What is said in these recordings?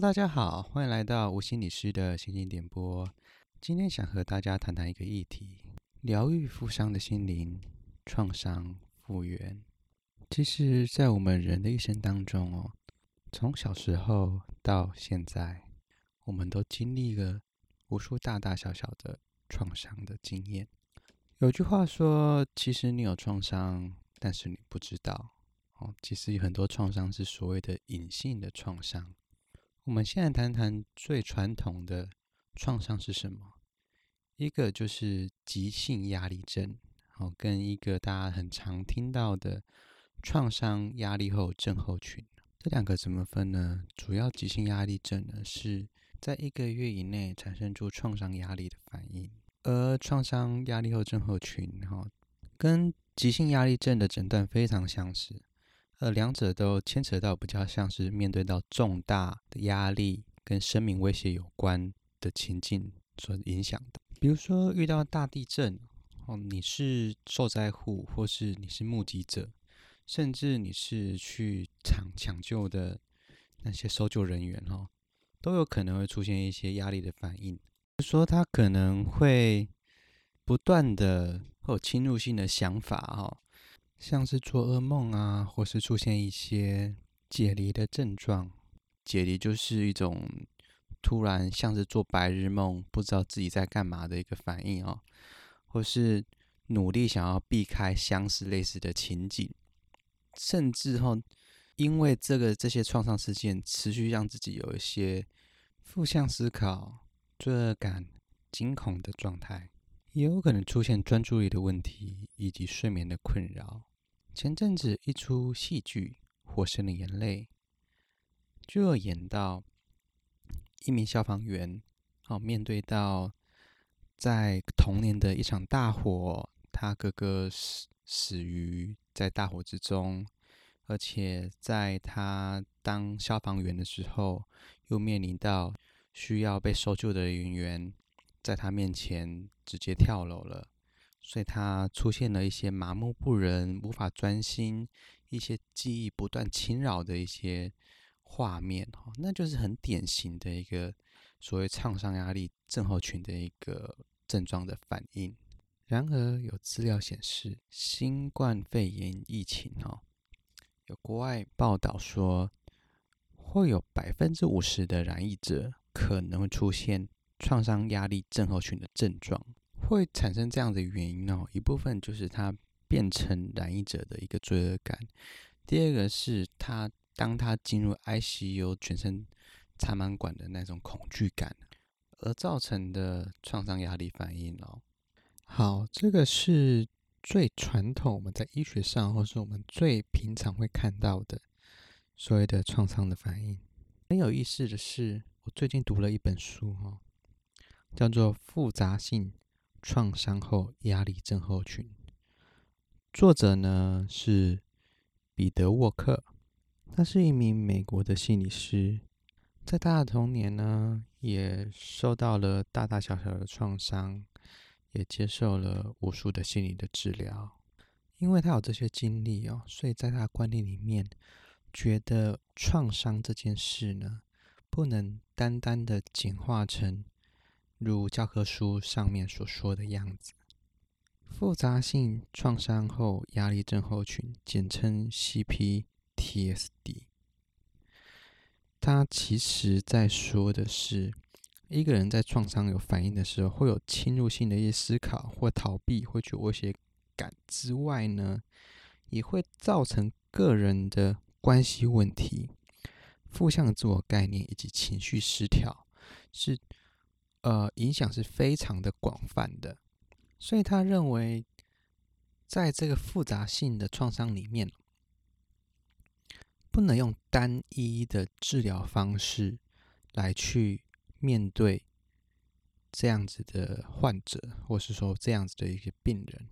大家好，欢迎来到吴心理师的心情点播。今天想和大家谈谈一个议题：疗愈负伤的心灵，创伤复原。其实，在我们人的一生当中哦，从小时候到现在，我们都经历了无数大大小小的创伤的经验。有句话说：“其实你有创伤，但是你不知道。”哦，其实有很多创伤是所谓的隐性的创伤。我们现在谈谈最传统的创伤是什么？一个就是急性压力症，哦，跟一个大家很常听到的创伤压力后症候群。这两个怎么分呢？主要急性压力症呢，是在一个月以内产生出创伤压力的反应，而创伤压力后症候群，哈，跟急性压力症的诊断非常相似。呃，两者都牵扯到比较像是面对到重大的压力跟生命威胁有关的情境所影响的。比如说遇到大地震，哦，你是受灾户，或是你是目击者，甚至你是去抢抢救的那些搜救人员，哦，都有可能会出现一些压力的反应。说他可能会不断的会有侵入性的想法，哦。像是做噩梦啊，或是出现一些解离的症状。解离就是一种突然像是做白日梦，不知道自己在干嘛的一个反应哦，或是努力想要避开相似类似的情景，甚至后因为这个这些创伤事件持续让自己有一些负向思考、罪恶感、惊恐的状态，也有可能出现专注力的问题以及睡眠的困扰。前阵子一出戏剧《火神的眼泪》，就有演到一名消防员，哦，面对到在童年的一场大火，他哥哥死死于在大火之中，而且在他当消防员的时候，又面临到需要被搜救的人员在他面前直接跳楼了。所以他出现了一些麻木不仁、无法专心、一些记忆不断侵扰的一些画面，哈，那就是很典型的一个所谓创伤压力症候群的一个症状的反应。然而，有资料显示，新冠肺炎疫情，哈，有国外报道说，会有百分之五十的染疫者可能会出现创伤压力症候群的症状。会产生这样的原因哦，一部分就是他变成染疫者的一个罪恶感，第二个是他当他进入 ICU 全身插满管的那种恐惧感，而造成的创伤压力反应哦。好，这个是最传统我们在医学上，或是我们最平常会看到的所谓的创伤的反应。很有意思的是，我最近读了一本书哈，叫做《复杂性》。创伤后压力症候群，作者呢是彼得沃克，他是一名美国的心理师，在他的童年呢也受到了大大小小的创伤，也接受了无数的心理的治疗。因为他有这些经历哦，所以在他的观念里面，觉得创伤这件事呢，不能单单的简化成。如教科书上面所说的样子，复杂性创伤后压力症候群，简称 CPTSD。它其实在说的是，一个人在创伤有反应的时候，会有侵入性的一些思考或逃避，会觉得威胁感之外呢，也会造成个人的关系问题、负向自我概念以及情绪失调，是。呃，影响是非常的广泛的，所以他认为，在这个复杂性的创伤里面，不能用单一的治疗方式来去面对这样子的患者，或是说这样子的一个病人。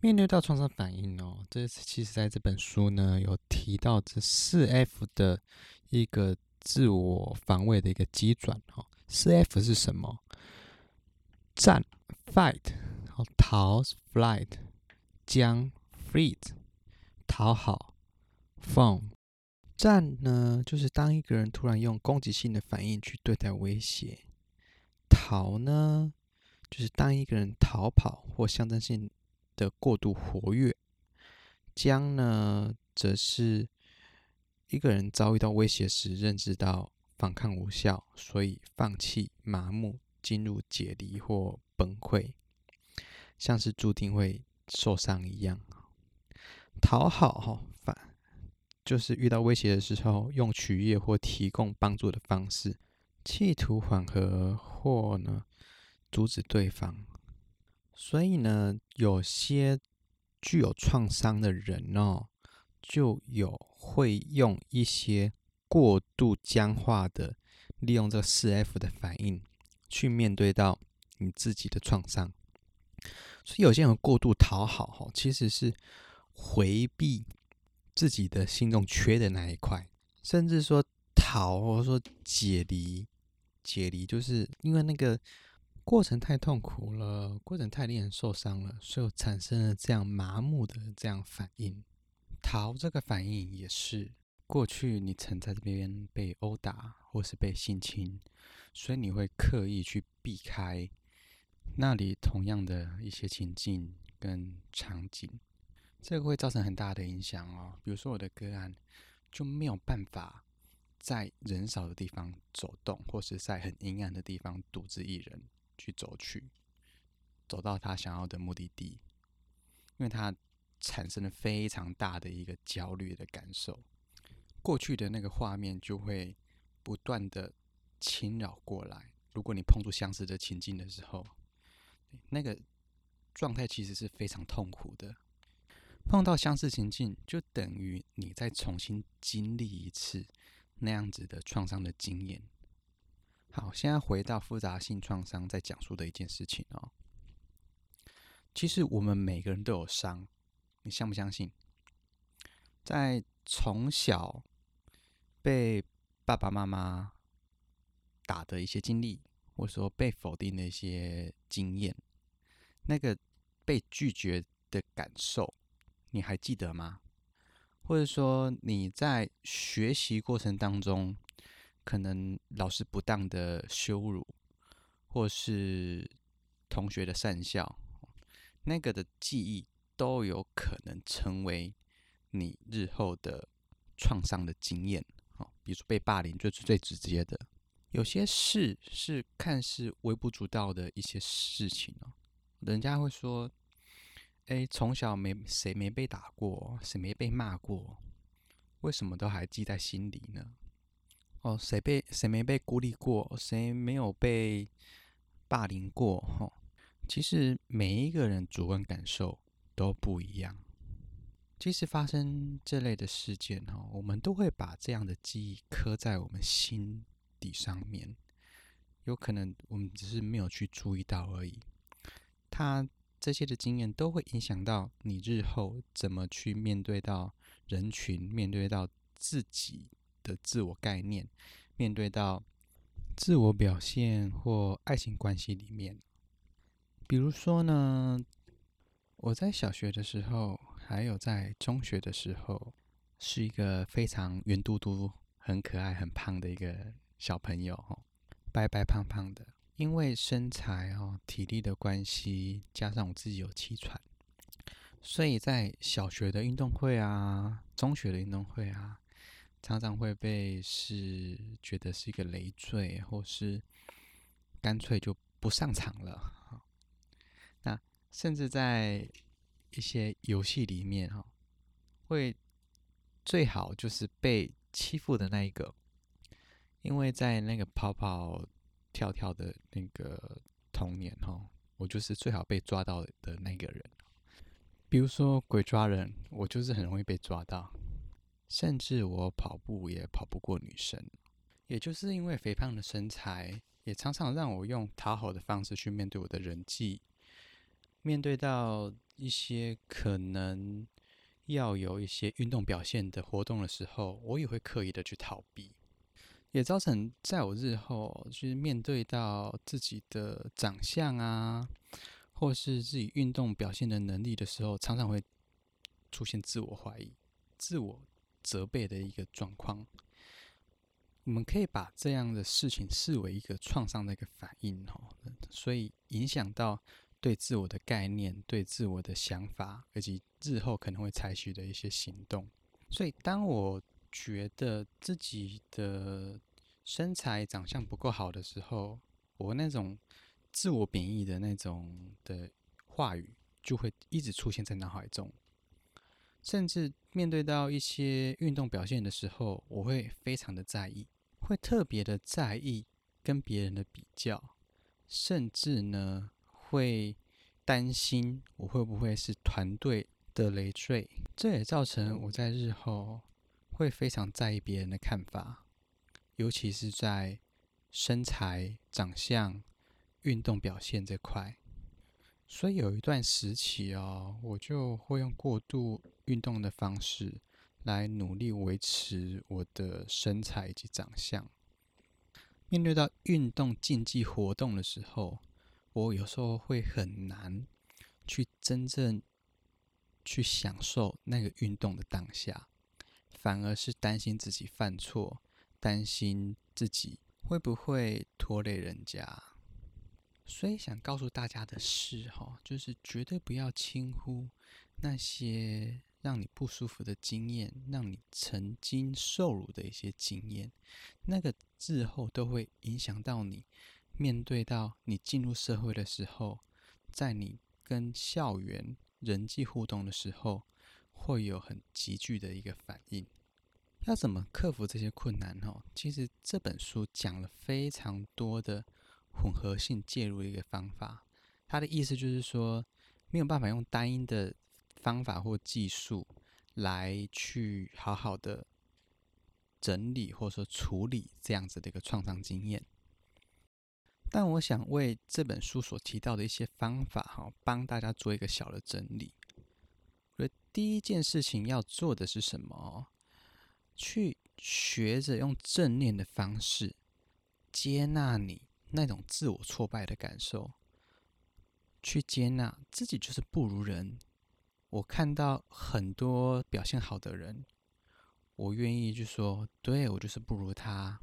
面对到创伤反应哦，这其实在这本书呢有提到这四 F 的一个自我防卫的一个机转哈。四 F 是什么？战 （fight），好逃 （flight），将 （freeze），讨好 （fawn），战呢，就是当一个人突然用攻击性的反应去对待威胁；逃呢，就是当一个人逃跑或象征性的过度活跃；僵呢，则是一个人遭遇到威胁时，认知到反抗无效，所以放弃、麻木、进入解离或崩溃，像是注定会受伤一样。讨好哈反，就是遇到威胁的时候，用取悦或提供帮助的方式，企图缓和或呢阻止对方。所以呢，有些具有创伤的人哦，就有会用一些过度僵化的，利用这个四 F 的反应去面对到你自己的创伤。所以有些人过度讨好哈，其实是。回避自己的心中缺的那一块，甚至说逃，或者说解离，解离就是因为那个过程太痛苦了，过程太令人受伤了，所以产生了这样麻木的这样反应。逃这个反应也是过去你曾在这边被殴打或是被性侵，所以你会刻意去避开那里同样的一些情境跟场景。这个会造成很大的影响哦。比如说，我的个案就没有办法在人少的地方走动，或是在很阴暗的地方独自一人去走去，走到他想要的目的地，因为他产生了非常大的一个焦虑的感受。过去的那个画面就会不断的侵扰过来。如果你碰触相似的情境的时候，那个状态其实是非常痛苦的。碰到相似情境，就等于你再重新经历一次那样子的创伤的经验。好，现在回到复杂性创伤在讲述的一件事情哦。其实我们每个人都有伤，你相不相信？在从小被爸爸妈妈打的一些经历，或者说被否定的一些经验，那个被拒绝的感受。你还记得吗？或者说你在学习过程当中，可能老师不当的羞辱，或是同学的讪笑，那个的记忆都有可能成为你日后的创伤的经验。哦，比如被霸凌，就是最直接的。有些事是看似微不足道的一些事情哦，人家会说。哎，从小没谁没被打过，谁没被骂过，为什么都还记在心里呢？哦，谁被谁没被孤立过，谁没有被霸凌过？哦，其实每一个人主观感受都不一样。即使发生这类的事件，哈，我们都会把这样的记忆刻在我们心底上面。有可能我们只是没有去注意到而已。他。这些的经验都会影响到你日后怎么去面对到人群，面对到自己的自我概念，面对到自我表现或爱情关系里面。比如说呢，我在小学的时候，还有在中学的时候，是一个非常圆嘟嘟、很可爱、很胖的一个小朋友，白白胖胖的。因为身材哦、体力的关系，加上我自己有气喘，所以在小学的运动会啊、中学的运动会啊，常常会被是觉得是一个累赘，或是干脆就不上场了。那甚至在一些游戏里面哈，会最好就是被欺负的那一个，因为在那个跑跑。跳跳的那个童年哈，我就是最好被抓到的那个人。比如说鬼抓人，我就是很容易被抓到。甚至我跑步也跑不过女生，也就是因为肥胖的身材，也常常让我用讨好的方式去面对我的人际。面对到一些可能要有一些运动表现的活动的时候，我也会刻意的去逃避。也造成在我日后就是面对到自己的长相啊，或是自己运动表现的能力的时候，常常会出现自我怀疑、自我责备的一个状况。我们可以把这样的事情视为一个创伤的一个反应哦，所以影响到对自我的概念、对自我的想法，以及日后可能会采取的一些行动。所以，当我觉得自己的身材长相不够好的时候，我那种自我贬义的那种的话语就会一直出现在脑海中，甚至面对到一些运动表现的时候，我会非常的在意。会特别的在意跟别人的比较，甚至呢会担心我会不会是团队的累赘，这也造成我在日后会非常在意别人的看法，尤其是在身材、长相、运动表现这块。所以有一段时期哦，我就会用过度运动的方式。来努力维持我的身材以及长相。面对到运动竞技活动的时候，我有时候会很难去真正去享受那个运动的当下，反而是担心自己犯错，担心自己会不会拖累人家。所以想告诉大家的是，哈，就是绝对不要轻忽那些。让你不舒服的经验，让你曾经受辱的一些经验，那个日后都会影响到你面对到你进入社会的时候，在你跟校园人际互动的时候，会有很急剧的一个反应。要怎么克服这些困难？哦，其实这本书讲了非常多的混合性介入的一个方法。他的意思就是说，没有办法用单一的。方法或技术来去好好的整理或者说处理这样子的一个创伤经验，但我想为这本书所提到的一些方法哈，帮大家做一个小的整理。而第一件事情要做的是什么？去学着用正念的方式接纳你那种自我挫败的感受，去接纳自己就是不如人。我看到很多表现好的人，我愿意就说，对，我就是不如他。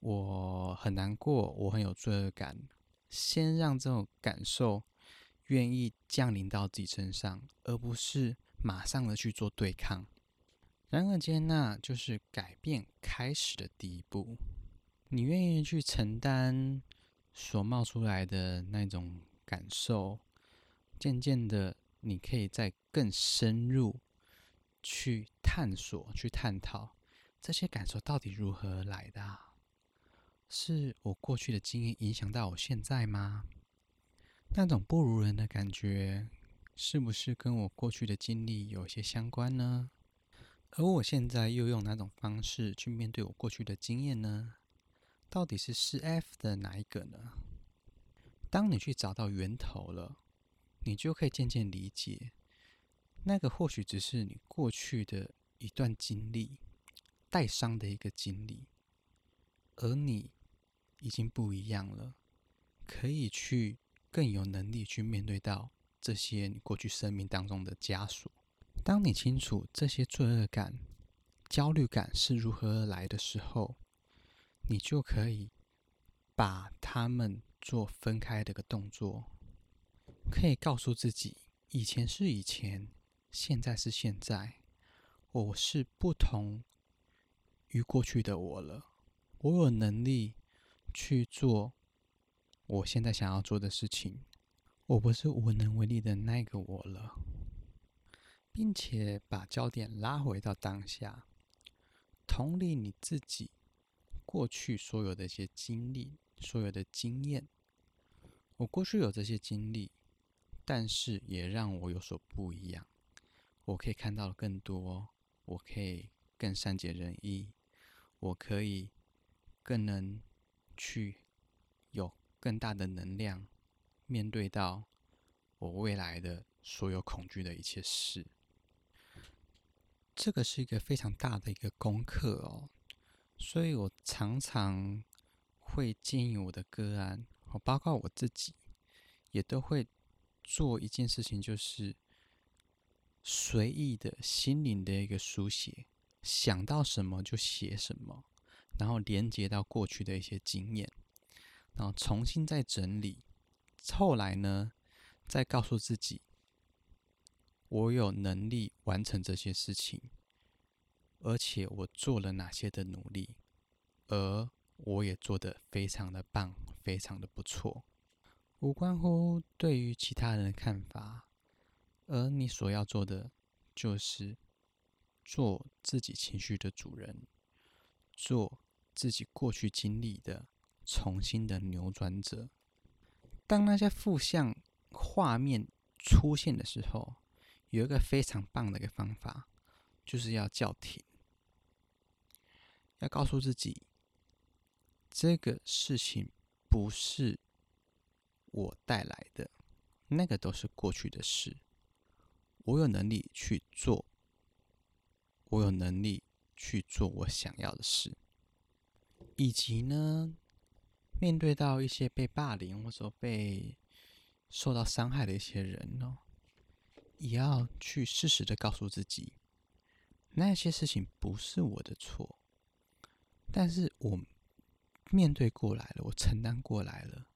我很难过，我很有罪恶感。先让这种感受愿意降临到自己身上，而不是马上的去做对抗。然而，接纳就是改变开始的第一步。你愿意去承担所冒出来的那种感受，渐渐的。你可以再更深入去探索、去探讨这些感受到底如何来的？是我过去的经验影响到我现在吗？那种不如人的感觉，是不是跟我过去的经历有些相关呢？而我现在又用哪种方式去面对我过去的经验呢？到底是是 F 的哪一个呢？当你去找到源头了。你就可以渐渐理解，那个或许只是你过去的一段经历，带伤的一个经历，而你已经不一样了，可以去更有能力去面对到这些你过去生命当中的枷锁。当你清楚这些罪恶感、焦虑感是如何而来的时候，你就可以把它们做分开的个动作。可以告诉自己，以前是以前，现在是现在，我是不同于过去的我了。我有能力去做我现在想要做的事情，我不是无能为力的那个我了，并且把焦点拉回到当下，同理你自己过去所有的一些经历、所有的经验。我过去有这些经历。但是也让我有所不一样，我可以看到更多，我可以更善解人意，我可以更能去有更大的能量面对到我未来的所有恐惧的一切事。这个是一个非常大的一个功课哦，所以我常常会建议我的个案，我包括我自己，也都会。做一件事情，就是随意的心灵的一个书写，想到什么就写什么，然后连接到过去的一些经验，然后重新再整理，后来呢，再告诉自己，我有能力完成这些事情，而且我做了哪些的努力，而我也做得非常的棒，非常的不错，无关乎对于其他人的看法。而你所要做的，就是做自己情绪的主人，做自己过去经历的重新的扭转者。当那些负向画面出现的时候，有一个非常棒的一个方法，就是要叫停，要告诉自己，这个事情不是我带来的，那个都是过去的事。我有能力去做，我有能力去做我想要的事，以及呢，面对到一些被霸凌或者被受到伤害的一些人哦，也要去适时的告诉自己，那些事情不是我的错，但是我面对过来了，我承担过来了，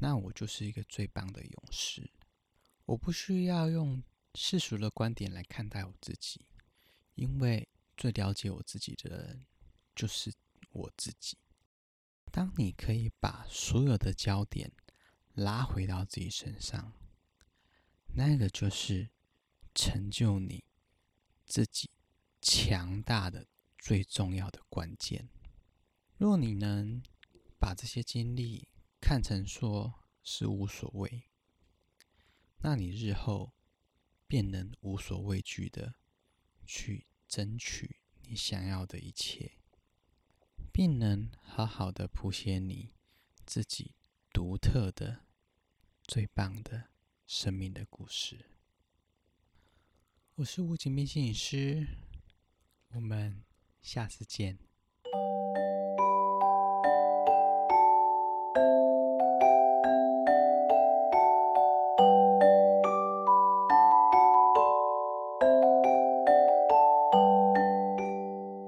那我就是一个最棒的勇士，我不需要用。世俗的观点来看待我自己，因为最了解我自己的人就是我自己。当你可以把所有的焦点拉回到自己身上，那个就是成就你自己强大的最重要的关键。若你能把这些经历看成说是无所谓，那你日后。便能无所畏惧的去争取你想要的一切，并能好好的谱写你自己独特的最棒的生命的故事。我是吴景斌摄影师我们下次见。